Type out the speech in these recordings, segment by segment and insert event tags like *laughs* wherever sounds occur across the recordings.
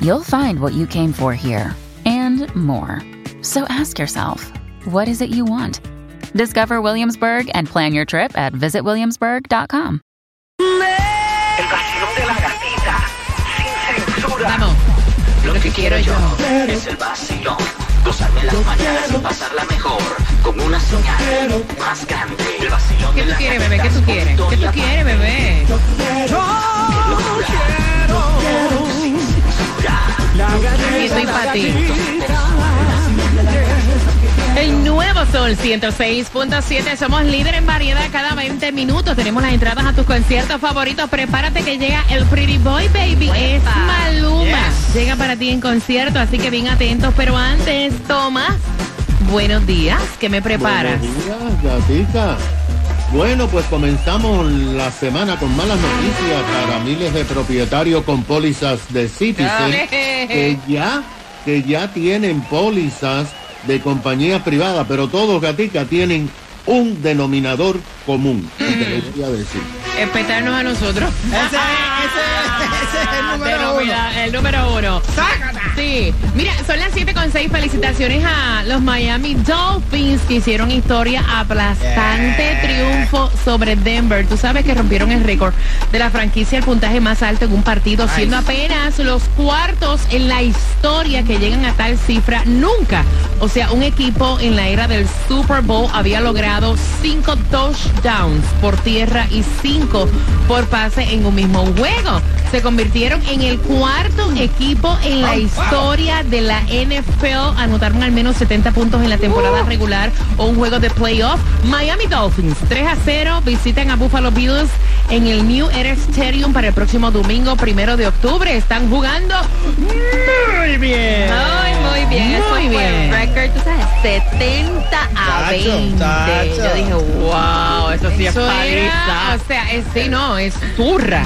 you'll find what you came for here and more. So ask yourself, what is it you want? Discover Williamsburg and plan your trip at visitwilliamsburg.com. El vacilón de la gatita. Sin censura. Vamos. Lo que quiero yo es el vacilón. Gozarme las mañanas y pasarla mejor. Con una señal más grande. El vacilón ¿Qué tú quieres, bebé? ¿Qué tú quieres? ¿Qué tú quieres, bebé? sin censura. Y. El nuevo Sol 106.7. Somos líder en variedad cada 20 minutos. Tenemos las entradas a tus conciertos favoritos. Prepárate que llega el Pretty Boy Baby. Es Maluma. Llega para ti en concierto, así que bien atentos. Pero antes, Tomás, buenos días. ¿Qué me preparas? Buenos días, gatica. Bueno, pues comenzamos la semana con malas noticias para miles de propietarios con pólizas de Citizen que ya, que ya tienen pólizas de compañías privadas, pero todos, gatica, tienen un denominador común. que te voy a decir. Espetarnos a nosotros. Ese, es el número uno. El número uno. Sí. Mira, son las 7 con 6. Felicitaciones a los Miami Dolphins que hicieron historia aplastante triunfo sobre Denver. Tú sabes que rompieron el récord de la franquicia, el puntaje más alto en un partido, siendo apenas los cuartos en la historia que llegan a tal cifra. Nunca. O sea, un equipo en la era del Super Bowl había logrado cinco touchdowns por tierra y cinco por pase en un mismo juego. Se convirtieron en el cuarto equipo en la historia de la NFL. Anotaron al menos 70 puntos en la temporada regular o un juego de playoff. Miami Dolphins 3 a 0 visitan a Buffalo Bills en el New Era Stadium para el próximo domingo primero de octubre. Están jugando muy bien. Muy, muy bien. Eso Muy fue bien. record, tú sabes, 70 a Tacho, 20. tacho. Yo dije, wow, eso sí es Eso era, paliza. o sea, es, sí, no, es turra.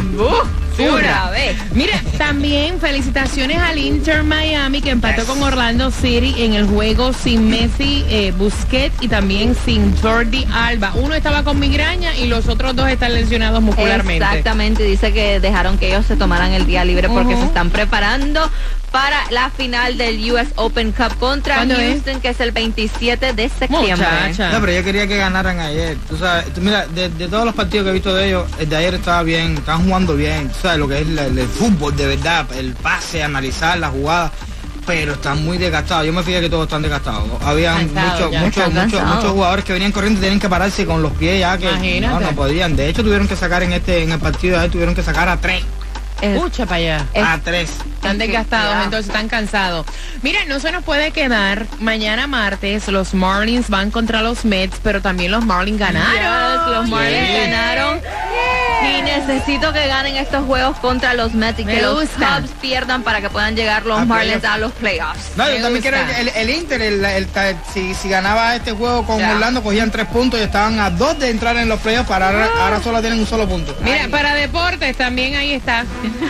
Una vez. Mira, también felicitaciones al Inter Miami que empató con Orlando City en el juego sin Messi, eh, Busquets y también sin Jordi Alba. Uno estaba con migraña y los otros dos están lesionados muscularmente. Exactamente, dice que dejaron que ellos se tomaran el día libre porque se están preparando para la final del US Open Cup contra ¿Cuándo es? Houston, que es el 27 de septiembre. Muchacha. No, pero yo quería que ganaran ayer. Tú sabes, tú mira, de, de todos los partidos que he visto de ellos, el de ayer estaba bien, estaban jugando bien. Tú sabes lo que es el, fútbol de verdad, el pase, analizar la jugada. Pero están muy desgastados. Yo me fijé que todos están desgastados. Había muchos, muchos, Están muchos, muchos jugadores que venían corriendo y tenían que pararse con los pies ya que Imagínate. no, no podían. De hecho, tuvieron que sacar en este, en el partido de ayer, tuvieron que sacar a tres. Es- Escucha para allá. es- A tres. Están *laughs* desgastados, entonces están cansados. Mira, no se nos puede quedar. Mañana martes los Marlins van contra los Mets, pero también los Marlins ganaron. Yes, los Marlins Yeah. ganaron. Y necesito que ganen estos juegos contra los Mets y Me que los. Cubs pierdan para que puedan llegar los A Marlins playoffs. a los playoffs. No, Me yo también quiero el, el- el Inter, el, el- el- si, si ganaba este juego con Ya. Orlando, cogían tres puntos y estaban a dos de entrar en los playoffs, para ahora, ahora solo tienen un solo punto. Mira, para deportes también ahí está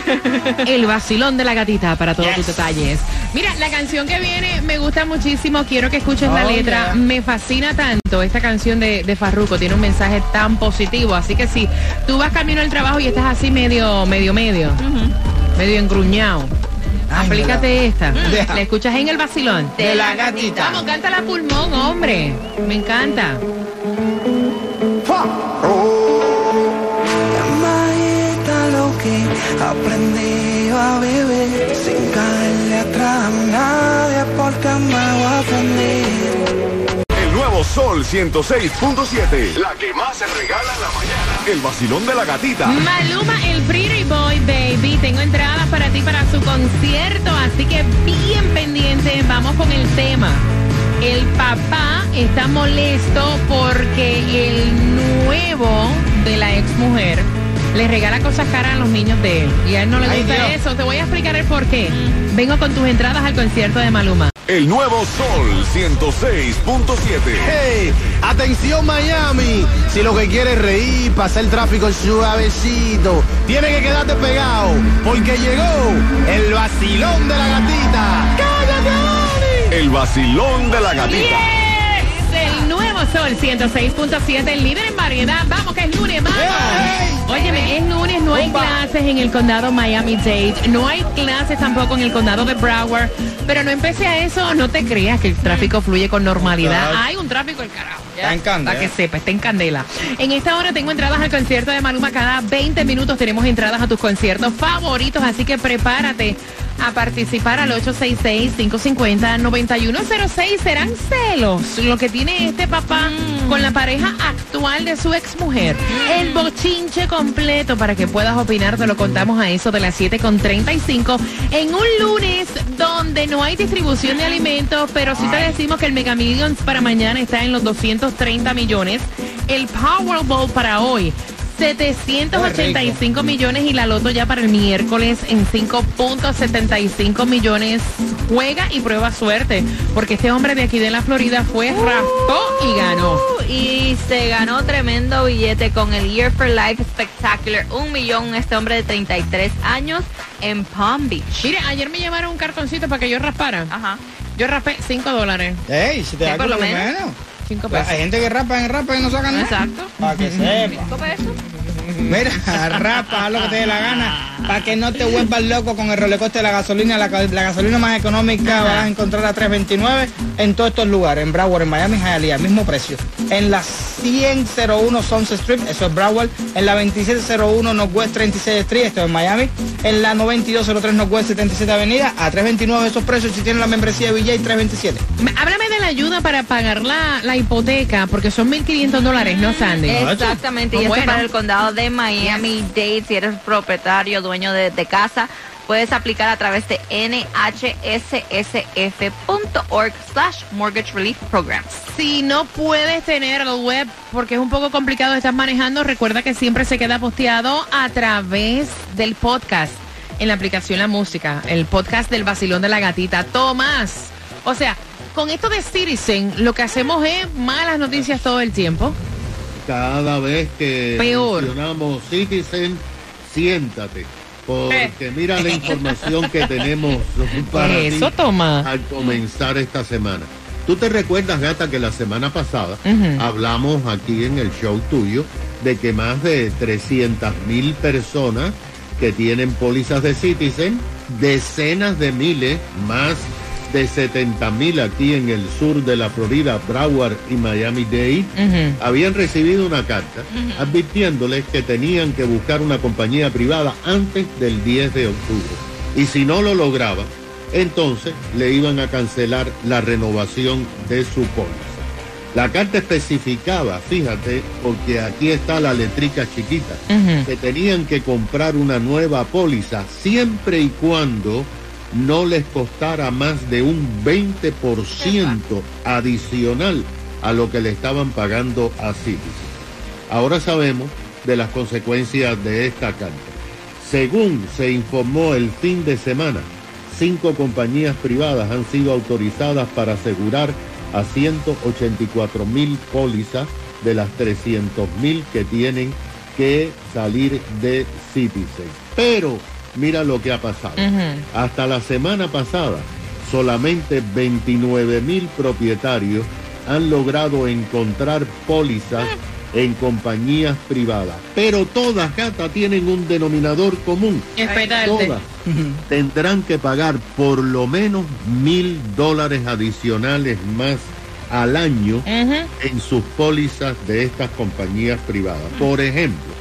*laughs* el vacilón de la gatita para todos Yes. tus detalles. Mira, la canción que viene me gusta muchísimo, quiero que escuches la Oh, letra, yeah. me fascina tanto esta canción de, de Farruko, tiene un mensaje tan positivo, así que si tú vas camino al trabajo y estás así medio, medio, medio, medio engruñado, Ay, aplícate esta, Deja. la escuchas en el vacilón. De la gatita. Vamos, canta la pulmón, hombre, me encanta. Llamadita lo que aprendí a vivir sin caerle atrás a nadie porque me voy a ofender. El nuevo Sol 106.7. La que más se regala. El vacilón de la gatita. Maluma, el Pretty Boy Baby. Tengo entradas para ti para su concierto, así que bien pendiente. Vamos con el tema. El papá está molesto porque el nuevo de la ex mujer le regala cosas caras a los niños de él. Y a él no le gusta eso. Te voy a explicar el por qué. Vengo con tus entradas al concierto de Maluma. El nuevo Sol 106.7. Hey, atención Miami. Si lo que quieres es reír, pasar el tráfico suavecito, tiene que quedarte pegado, porque llegó el vacilón de la gatita. ¡Cállate, Ani! El vacilón de la gatita. Es el nuevo Sol 106.7, el líder en variedad. Vamos, que es lunes, vamos. Óyeme, es lunes, no hay clases en el condado Miami-Dade, no hay clases tampoco en el condado de Broward, pero no empecé a eso, no te creas que el tráfico fluye con normalidad. Hay un tráfico el carajo. Está en candela. Para que sepa, está en candela. En esta hora tengo entradas al concierto de Maluma. Cada 20 minutos tenemos entradas a tus conciertos favoritos, así que prepárate a participar al 866-550-9106. ¿Serán celos lo que tiene este papá con la pareja actual de su exmujer? El bochinche completo para que puedas opinar, te lo contamos a eso de las 7.35 en un lunes donde no hay distribución de alimentos, pero sí te decimos que el Mega Millions para mañana está en los 230 millones. El Powerball para hoy. 785 millones y la loto ya para el miércoles en 5.75 millones. Juega y prueba suerte, porque este hombre de aquí de la Florida fue, raspó y ganó. Uh, y se ganó tremendo billete con el Year for Life Spectacular. Un millón este hombre de 33 años en Palm Beach. Mire, ayer me llevaron un cartoncito para que yo raspara. Ajá. Yo raspé 5 dólares, Ey, si te da por lo menos. 5 Hay gente que rapa en rapa y no sacan nada. Exacto. Para que sepa. Mira, *laughs* rapa, haz lo que te dé la gana. Para que no te vuelvas loco con el rolecoste de la gasolina. La, la gasolina más económica vas a encontrar a 3.29 en todos estos lugares. En Broward, en Miami, Hialeah, mismo precio. En la 10001 Sunset Street, eso es Broward. En la 2701 Northwest 36 Street, esto es Miami. En la 9203 Northwest 77 Avenida, a 3.29 esos precios. Si tienen la membresía de VJ, 3.27. Me- Háblame de la ayuda para pagar la, la hipoteca, porque son 1.500 dólares, ¿no, Sandy? Exactamente, y Oh, esto para el condado de Miami-Dade, si eres propietario, dueño de, casa, puedes aplicar a través de nhssf.org slash mortgage relief programs. Si no puedes tener el web porque es un poco complicado, estás manejando, recuerda que siempre se queda posteado a través del podcast en la aplicación La Música, el podcast del vacilón de la gatita. Tomás, o sea, con esto de Citizen, lo que hacemos es malas noticias todo el tiempo. Cada vez que Peor. mencionamos Citizen, siéntate. Porque mira la información que tenemos *laughs* para Eso, ti Tomás. al comenzar esta semana. Tú te recuerdas, gata, que la semana pasada hablamos aquí en el show tuyo de que más de 300 mil personas que tienen pólizas de Citizen, decenas de miles, más de 70 mil aquí en el sur de la Florida, Broward y Miami-Dade, habían recibido una carta advirtiéndoles que tenían que buscar una compañía privada antes del 10 de octubre. Y si no lo lograban, entonces le iban a cancelar la renovación de su póliza. La carta especificaba, fíjate, porque aquí está la letrica chiquita, que tenían que comprar una nueva póliza siempre y cuando no les costara más de un 20% adicional a lo que le estaban pagando a Citizen. Ahora sabemos de las consecuencias de esta carta. Según se informó el fin de semana, cinco compañías privadas han sido autorizadas para asegurar a 184 mil pólizas de las 300 mil que tienen que salir de Citizen. Pero mira lo que ha pasado. Hasta la semana pasada, solamente 29 mil propietarios han logrado encontrar pólizas en compañías privadas. Pero todas, Gata, tienen un denominador común. Espérate. Todas tendrán que pagar por lo menos mil dólares adicionales más al año en sus pólizas de estas compañías privadas. Por ejemplo,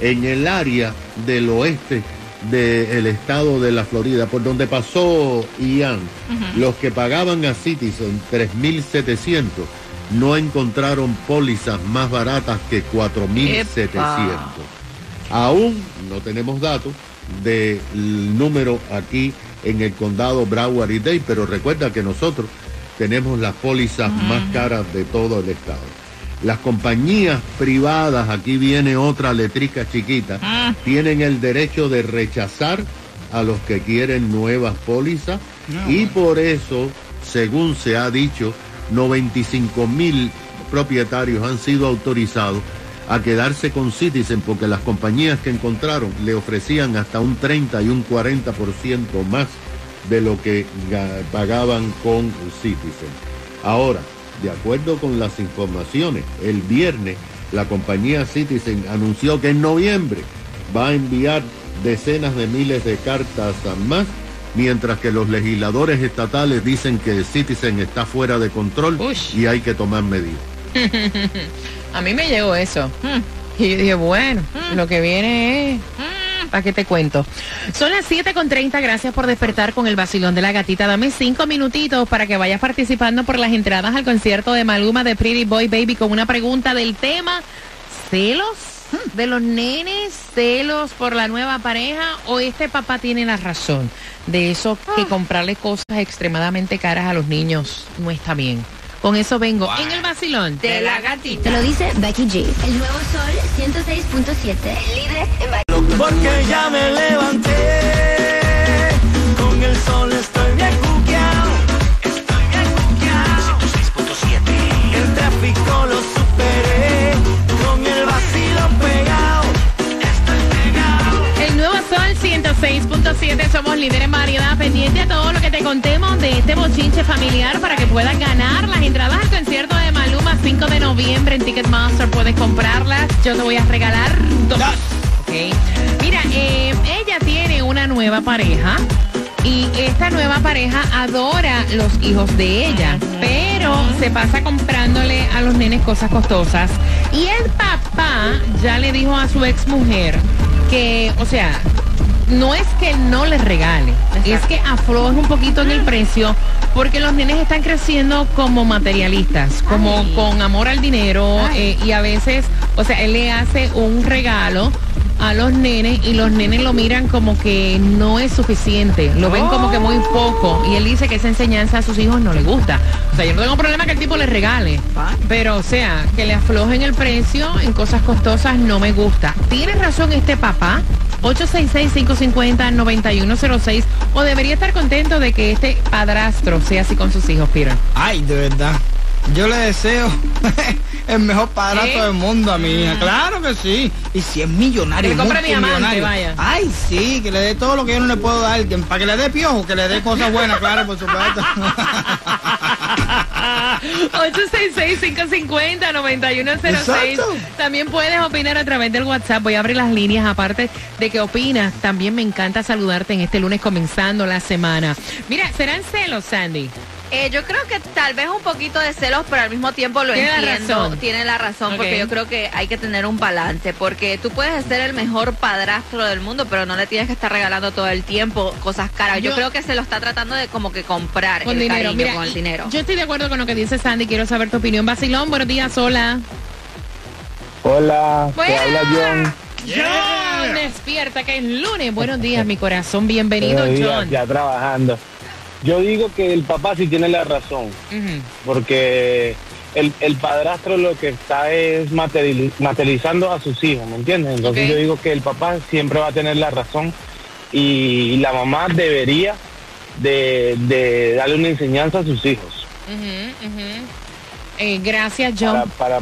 en el área del oeste del estado de la Florida, por donde pasó Ian, los que pagaban a Citizen 3.700 no encontraron pólizas más baratas que 4.700. Epa. Aún no tenemos datos del número aquí en el condado Broward y Dade, pero recuerda que nosotros tenemos las pólizas más caras de todo el estado. Las compañías privadas, aquí viene otra letrica chiquita, Ah. tienen el derecho de rechazar a los que quieren nuevas pólizas y por eso, según se ha dicho, 95 mil propietarios han sido autorizados a quedarse con Citizen porque las compañías que encontraron le ofrecían hasta un 30 y un 40% más de lo que ga- pagaban con Citizen. Ahora, de acuerdo con las informaciones, el viernes la compañía Citizen anunció que en noviembre va a enviar decenas de miles de cartas a más, mientras que los legisladores estatales dicen que Citizen está fuera de control y hay que tomar medidas. *laughs* A mí me llegó eso. Y yo dije, bueno, lo que viene es... ¿Para qué te cuento? Son las 7 con 30, gracias por despertar con el vacilón de la gatita. Dame cinco minutitos para que vayas participando por las entradas al concierto de Maluma de Pretty Boy Baby con una pregunta del tema ¿celos de los nenes? ¿Celos por la nueva pareja? ¿O este papá tiene la razón de eso que comprarle cosas extremadamente caras a los niños no está bien? Con eso vengo en el vacilón De la gatita. Te lo dice Becky G. El nuevo Sol 106.7. Líder en. Porque ya me levanté, con el sol estoy bien 106.7, somos líderes en variedad, pendiente a todo lo que te contemos de este bochinche familiar para que puedas ganar las entradas al concierto de Maluma 5 de noviembre en Ticketmaster, puedes comprarlas, yo te voy a regalar dos. Ok. Mira, eh, ella tiene una nueva pareja y esta nueva pareja adora los hijos de ella, pero se pasa comprándole a los nenes cosas costosas. Y el papá ya le dijo a su ex mujer que, o sea, no es que no les regale, es que afloje un poquito en el precio porque los nenes están creciendo como materialistas, como con amor al dinero eh, y a veces, o sea, él le hace un regalo a los nenes y los nenes lo miran como que no es suficiente, lo ven como que muy poco y él dice que esa enseñanza a sus hijos no le gusta. O sea, yo no tengo problema que el tipo le regale, pero o sea, que le aflojen el precio en cosas costosas no me gusta. Tiene razón este papá. 866-550-9106 o debería estar contento de que este padrastro sea así con sus hijos, Peter. Ay, de verdad. Yo le deseo *laughs* el mejor padrastro ¿Eh? del mundo a mi hija. Claro que sí. Y si es millonario, Que le compre diamante, vaya. Ay, sí, que le dé todo lo que yo no le puedo dar. para que le dé piojo, que le dé cosas buenas, claro, por supuesto. *laughs* 866-550-9106. Exacto. También puedes opinar a través del WhatsApp. Voy a abrir las líneas. Aparte de que opinas, también me encanta saludarte en este lunes comenzando la semana. Mira, ¿serán celos, Sandy? Eh, yo creo que tal vez un poquito de celos, pero al mismo tiempo lo Tiene la entiendo. razón. Tiene la razón, porque yo creo que hay que tener un balance, porque tú puedes ser el mejor padrastro del mundo, pero no le tienes que estar regalando todo el tiempo cosas caras. Yo, Yo- creo que se lo está tratando de como que comprar Con el dinero. cariño Mira, con el dinero. Yo estoy de acuerdo con lo que dice Sandy. Quiero saber tu opinión. Basilón, buenos días, hola. Hola, te habla John. John, despierta que es lunes. Buenos días, *laughs* mi corazón. Bienvenido, días, John. Ya trabajando. Yo digo que el papá sí tiene la razón, porque el, el padrastro lo que está es materiali- materializando a sus hijos, ¿me entiendes? Entonces yo digo que el papá siempre va a tener la razón y la mamá debería de, de darle una enseñanza a sus hijos. Eh, gracias, John. para,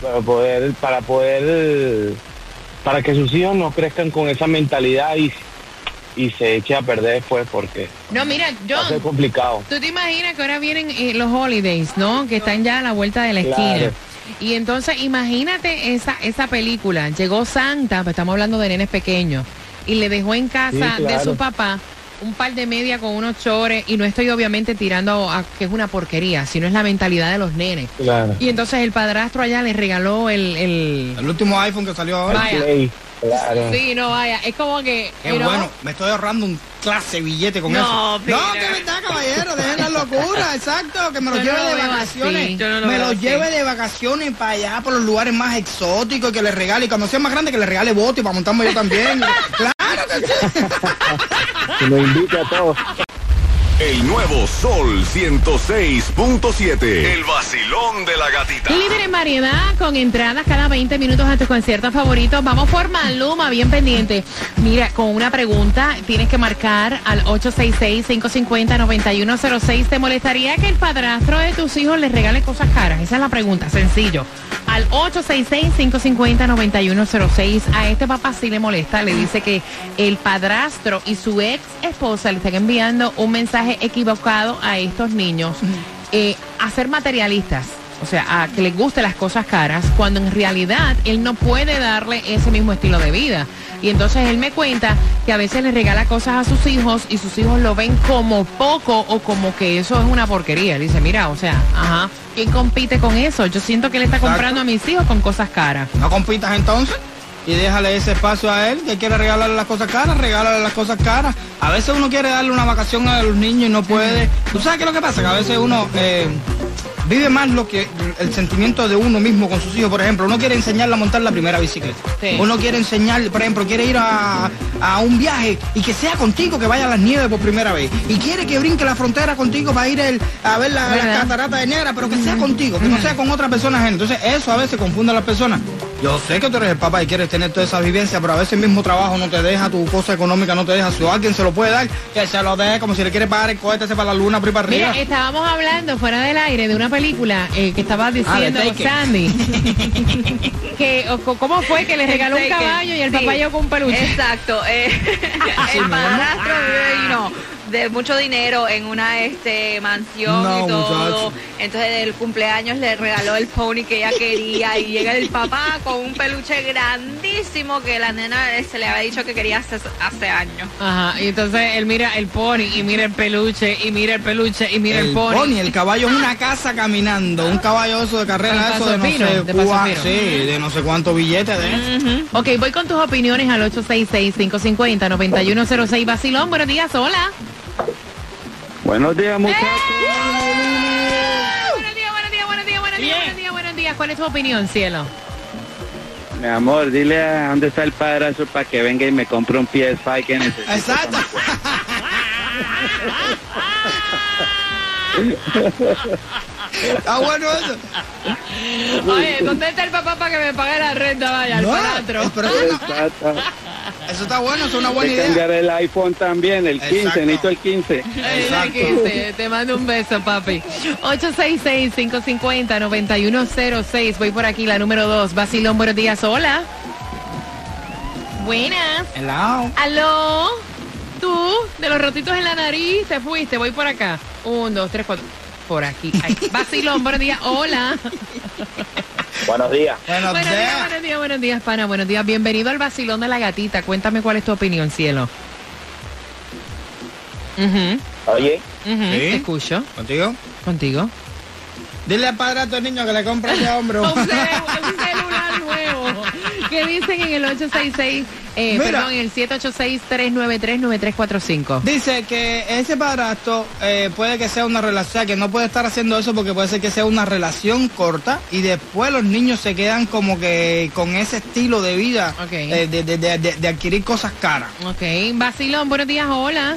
para poder para poder para que sus hijos no crezcan con esa mentalidad y, y se eche a perder después porque No, mira, va a ser John. complicado. Tú te imaginas que ahora vienen eh, los holidays, ¿no? Que están ya a la vuelta de la esquina. Claro. Y entonces imagínate esa, esa película. Llegó Santa, pues estamos hablando de nenes pequeños, y le dejó en casa Sí, de su papá un par de media con unos chores, y no estoy obviamente tirando a, que es una porquería, sino es la mentalidad de los nenes. Claro. Y entonces el padrastro allá le regaló el... el... El último iPhone que salió ahora. Vaya. Claro. Sí, no, vaya, es como que... Qué you know, bueno, me estoy ahorrando un clase billete con No, eso. Peter. No, que verdad, caballero, dejen la locura, exacto, que me lo Yo lleve no lo de vacaciones. no me lo así. lleve de vacaciones para allá, por los lugares más exóticos, que le regale, y cuando sea más grande, que le regale bote para montarme yo también. *laughs* claro que sí. Invite a todos. El nuevo Sol 106.7. El vacilón de la gatita. Líder en variedad con entradas cada 20 minutos a tus conciertos favoritos. Vamos por Maluma, bien pendiente. Mira, con una pregunta, tienes que marcar al 866-550-9106. ¿Te molestaría que el padrastro de tus hijos les regale cosas caras? Esa es la pregunta, sencillo. Al 866-550-9106. A este papá sí le molesta. Le dice que el padrastro y su ex esposa le están enviando un mensaje equivocado a estos niños. eh, a ser materialistas. O sea, a que les gusten las cosas caras, cuando en realidad él no puede darle ese mismo estilo de vida. Y entonces él me cuenta que a veces le regala cosas a sus hijos y sus hijos lo ven como poco o como que eso es una porquería. Él dice, mira, o sea, ajá, ¿quién compite con eso? Yo siento que él está Exacto. comprando a mis hijos con cosas caras. No compitas entonces y déjale ese espacio a él, que quiere regalarle las cosas caras, regálale las cosas caras. A veces uno quiere darle una vacación a los niños y no puede. ¿Tú sabes qué es lo que pasa? Que a veces uno eh, vive más lo que el sentimiento de uno mismo con sus hijos. Por ejemplo, uno quiere enseñarle a montar la primera bicicleta. Sí. Uno quiere enseñarle, por ejemplo, quiere ir a, a un viaje y que sea contigo, que vaya a las nieves por primera vez. Y quiere que brinque la frontera contigo para ir el- a ver la, las cataratas de Niagara, pero que sea contigo, que no sea con otra persona. Entonces eso a veces confunde a las personas. Yo sé que tú eres el papá y quieres tener toda esa vivencia, pero a veces el mismo trabajo no te deja, tu cosa económica no te deja. Si alguien se lo puede dar, que se lo deje como si le quiere pagar el cohete ese para la luna, para arriba. Mira, estábamos hablando fuera del aire de una película eh, que estaba diciendo Taken. Sandy. *laughs* que, ¿Cómo fue que le regaló un caballo y el Sí. papá llegó con un peluche? Exacto. eh, *laughs* el padrastro y no, de mucho dinero en una este mansión No, y todo. muchacho. Entonces del cumpleaños le regaló el pony que ella quería y llega el papá con un peluche grandísimo que la nena eh, se le había dicho que quería hace, hace años. Ajá, y entonces él mira el pony y mira el peluche y mira el peluche y mira el, el pony. pony, el caballo es una casa caminando, un caballo eso de carrera, eso de no sé de sí, de no sé cuántos billetes de eso. Ok, voy con tus opiniones al 866-550-9106. Basilón, buenos días, hola. Buenos días, muchachos. Buenos días, buenos días, buenos días, buenos días, buenos días, buenos días. ¿Cuál es tu opinión, cielo? Mi amor, dile a dónde está el padrastro para que venga y me compre un PS5 que necesito. Exacto. Está bueno eso. Oye, ¿dónde está el papá para que me pague la renta? Vaya, No, padrastro. es- pero eso, está bueno, eso es una buena idea. cambiar el iPhone también, el 15, Exacto. necesito el 15. Ay, la quise. Te mando un beso, papi. 866-550-9106. Voy por aquí, la número 2. Basilón, buenos días. Hola. Buenas. Hello. ¿Aló? ¿Tú? De los rotitos en la nariz, te fuiste. Voy por acá. Un, dos, tres, cuatro. Por aquí. *laughs* Basilón, buenos días. Hola. *laughs* Buenos días. Buenos Buenos días, días. buenos días, buenos días, pana. Buenos días. Bienvenido al Basilón de la Gatita. Cuéntame cuál es tu opinión, cielo. Ujú, Oye, ujú, ¿Sí? Te escucho. ¿Contigo? Contigo. Dile al padrastro al niño que le compre ese hombre. un, celu- un celular nuevo. ¿Qué dicen en el 866, eh, perdón, en el 786-393-9345? Dice que ese padrastro eh, puede que sea una relación, que no puede estar haciendo eso porque puede ser que sea una relación corta y después los niños se quedan como que con ese estilo de vida eh, de, de- de- de- de adquirir cosas caras. Ok, Basilón, buenos días, hola.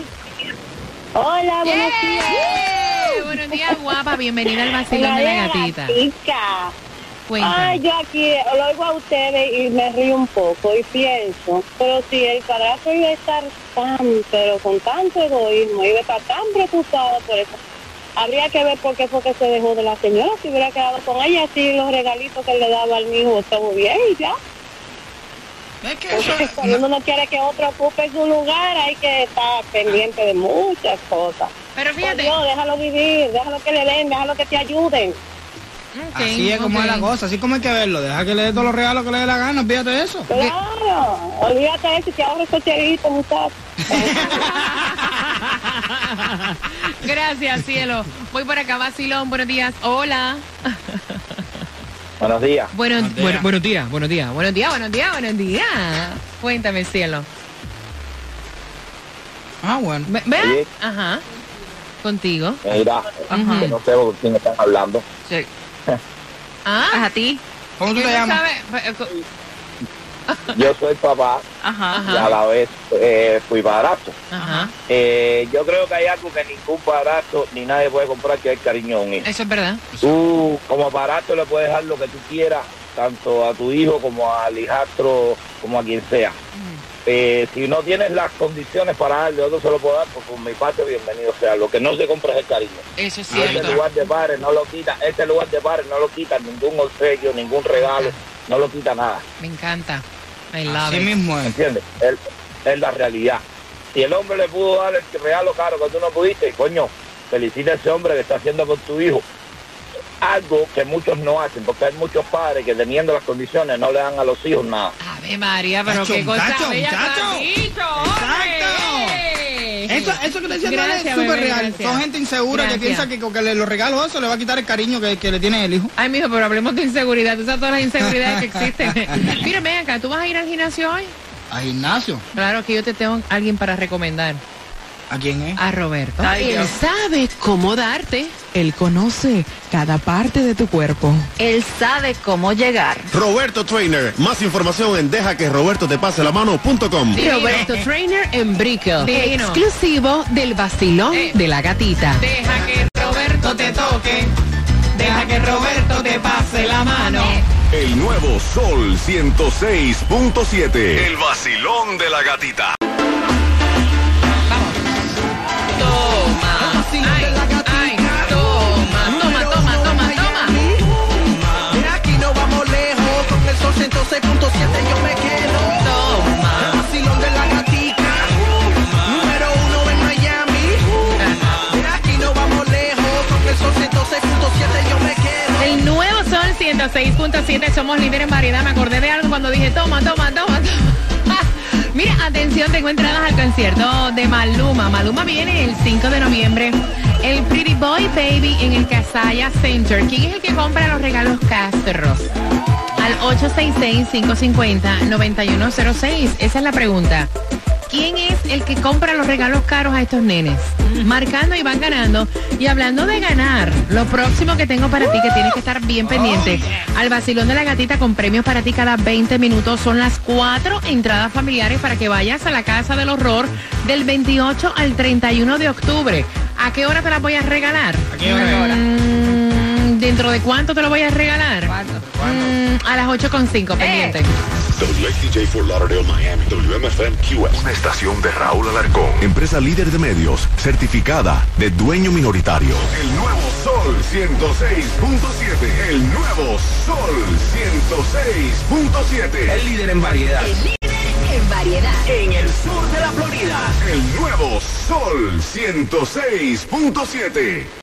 Hola, buenos días. Buenos días, guapa. Bienvenida al Basilón de la Gatita. Gatita. Cuéntame. Ay, yo aquí lo oigo a ustedes y me río un poco y pienso, pero si el padrastro iba a estar tan, pero con tanto egoísmo, iba a estar tan preocupado por eso, habría que ver por qué fue que se dejó de la señora, si hubiera quedado con ella, así los regalitos que le daba al hijo, todo bien y ya. Es que eso Cuando uno no quiere que otro ocupe su lugar, hay que estar pendiente de muchas cosas. Pero Por fíjate. Dios, déjalo vivir, déjalo que le den, déjalo que te ayuden. Así es como es la cosa, así como hay que verlo. Deja que le dé todos los regalos que le dé la gana, olvídate de eso. Claro, olvídate de eso y te ahorra esos muchachos. *laughs* Gracias, cielo. Voy por acá, Basilón. Buenos días. Hola. buenos días. Bueno, Buenos días. bueno- buenos días, buenos días, buenos días, buenos días, buenos días. Cuéntame, cielo. Ah, bueno. Ve-. Ajá. Contigo. Mira, Ajá. que no sé con quién están hablando. Sí. Ah, ¿A ti? ¿Cómo tú ¿quién te llamas? sabe? Eh, *laughs* yo soy papá Ajá. y a la vez eh, fui. Ajá. Eh, yo creo que hay algo que ningún padrastro ni nadie puede comprar que es el cariño de un hijo. Eso es verdad. Tú como padrastro le puedes dar lo que tú quieras, tanto a tu hijo como al hijastro, como a quien sea. Eh, si no tienes las condiciones para darle, otro se lo puedo dar, pues por mi parte bienvenido sea. Lo que no se compra es el cariño. Eso es Y este lugar de padre no lo quita, este lugar de padre no lo quita ningún obsequio, ningún regalo, no lo quita nada. Me encanta. I love Así it. mismo es. ¿Entiendes? Es, la realidad. Si el hombre le pudo dar el regalo caro que tú no pudiste, coño, felicita a ese hombre que está haciendo por tu hijo. Algo que muchos no hacen, porque hay muchos padres que teniendo las condiciones no le dan a los hijos nada. Ave María, pero qué cosa muchacho, bella muchacho. hombre. Eso, eso que te diciendo Gracias, es súper real. gracias. Son gente insegura Gracias. que piensa que con que le- los regalos eso le va a quitar el cariño que, que le tiene el hijo. Ay, mijo, pero hablemos de inseguridad. Tú sabes todas las inseguridades que existen. *laughs* Mira, ven acá, ¿tú vas a ir al gimnasio hoy? A gimnasio. Claro que yo te tengo a alguien para recomendar. ¿A quién es? A Roberto. Ay, Él sabe cómo darte. Él conoce cada parte de tu cuerpo. Él sabe cómo llegar. Roberto Trainer. Más información en deja que Roberto te pase la mano.com. Roberto Trainer en Brickell. Divino. Exclusivo del vacilón Eh. de la gatita. Deja que Roberto te toque. Deja que Roberto te pase la mano. El nuevo Sol 106.7. El vacilón de la gatita. Toma. Ay, ay, toma, toma, toma, toma, toma. De aquí no vamos lejos, con el sol 106.7 yo me quedo. Toma. El vacilón de la gatica, número uno en Miami. De aquí no vamos lejos, con el sol 106.7 yo me quedo. El nuevo Sol 106.7, somos líderes en variedad. Me acordé de algo cuando dije, toma, toma, toma. Mira, atención, tengo entradas al concierto de Maluma. Maluma viene el 5 de noviembre. El Pretty Boy Baby en el Casaya Center. ¿Quién es el que compra los regalos Castros? Al 866-550-9106. Esa es la pregunta. ¿Quién es el que compra los regalos caros a estos nenes? Marcando y van ganando. Y hablando de ganar, lo próximo que tengo para ti, que tienes que estar bien pendiente, al vacilón de la gatita con premios para ti cada 20 minutos, son las cuatro entradas familiares para que vayas a la Casa del Horror del 28 al 31 de octubre. ¿A qué hora te las voy a regalar? ¿A qué hora? Mm, ¿Dentro de cuánto te lo voy a regalar? Mm, a las 8.5, pendiente. WXTJ for Lauderdale, Miami. WMFM QS. Una estación de Raúl Alarcón. Empresa líder de medios, certificada de dueño minoritario. El nuevo Sol 106.7. El nuevo Sol 106.7. El líder en variedad. En variedad. En el sur de la Florida. El nuevo Sol 106.7.